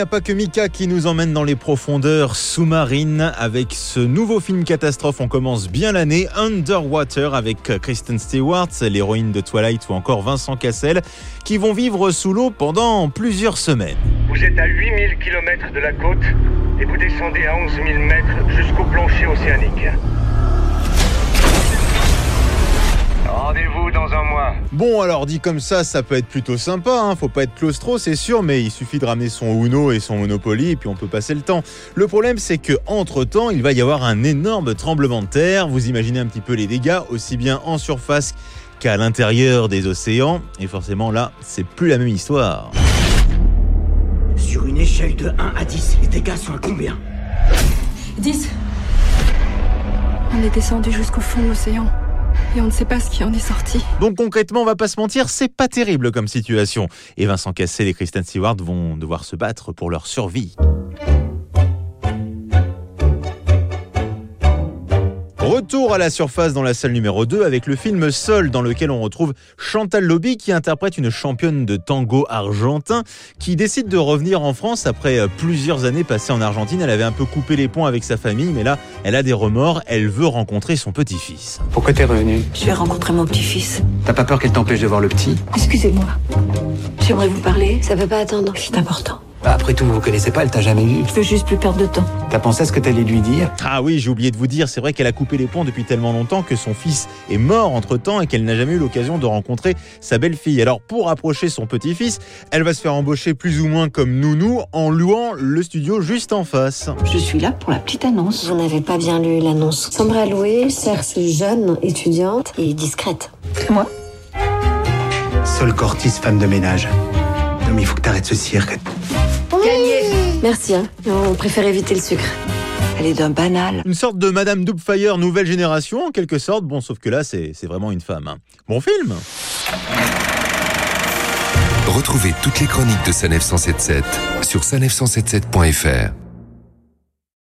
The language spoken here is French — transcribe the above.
A pas que Mika qui nous emmène dans les profondeurs sous-marines. Avec ce nouveau film catastrophe, on commence bien l'année. Underwater avec Kristen Stewart, l'héroïne de Twilight ou encore Vincent Cassel, qui vont vivre sous l'eau pendant plusieurs semaines. Vous êtes à 8000 km de la côte et vous descendez à 11 000 mètres jusqu'au plancher océanique. Bon, alors dit comme ça, ça peut être plutôt sympa. Hein. Faut pas être claustro, c'est sûr, mais il suffit de ramener son Uno et son Monopoly et puis on peut passer le temps. Le problème, c'est que entre temps, il va y avoir un énorme tremblement de terre. Vous imaginez un petit peu les dégâts, aussi bien en surface qu'à l'intérieur des océans. Et forcément, là, c'est plus la même histoire. Sur une échelle de 1 à 10, les dégâts sont à combien? 10. On est descendu jusqu'au fond de l'océan. Et on ne sait pas ce qui en est sorti. Donc concrètement, on va pas se mentir, c'est pas terrible comme situation. Et Vincent Cassel et Kristen Stewart vont devoir se battre pour leur survie. Retour à la surface dans la salle numéro 2 avec le film Sol dans lequel on retrouve Chantal Lobby qui interprète une championne de tango argentin qui décide de revenir en France après euh, plusieurs années passées en Argentine. Elle avait un peu coupé les ponts avec sa famille mais là elle a des remords, elle veut rencontrer son petit-fils. Pourquoi t'es revenu? Je vais rencontrer mon petit-fils. T'as pas peur qu'elle t'empêche de voir le petit? Excusez-moi. J'aimerais vous parler. Ça peut pas attendre. C'est important. Bah après tout, vous vous connaissez pas, elle t'a jamais vu. Je veux juste plus perdre de temps. T'as pensé à ce que t'allais lui dire? Ah oui, j'ai oublié de vous dire, c'est vrai qu'elle a coupé les ponts depuis tellement longtemps que son fils est mort entre-temps et qu'elle n'a jamais eu l'occasion de rencontrer sa belle-fille. Alors pour approcher son petit-fils, elle va se faire embaucher plus ou moins comme nounou en louant le studio juste en face. Je suis là pour la petite annonce. Vous n'avez pas bien lu l'annonce. À louer, cherche jeune, étudiante et discrète. Moi? Sol Cortis, femme de ménage. Non mais il faut que t'arrêtes ce cirque. Merci, hein. on préfère éviter le sucre. Elle est d'un banal. Une sorte de Madame Doubtfire nouvelle génération en quelque sorte, bon sauf que là c'est c'est vraiment une femme. hein. Bon film Retrouvez toutes les chroniques de Sanef 177 sur sanef177.fr.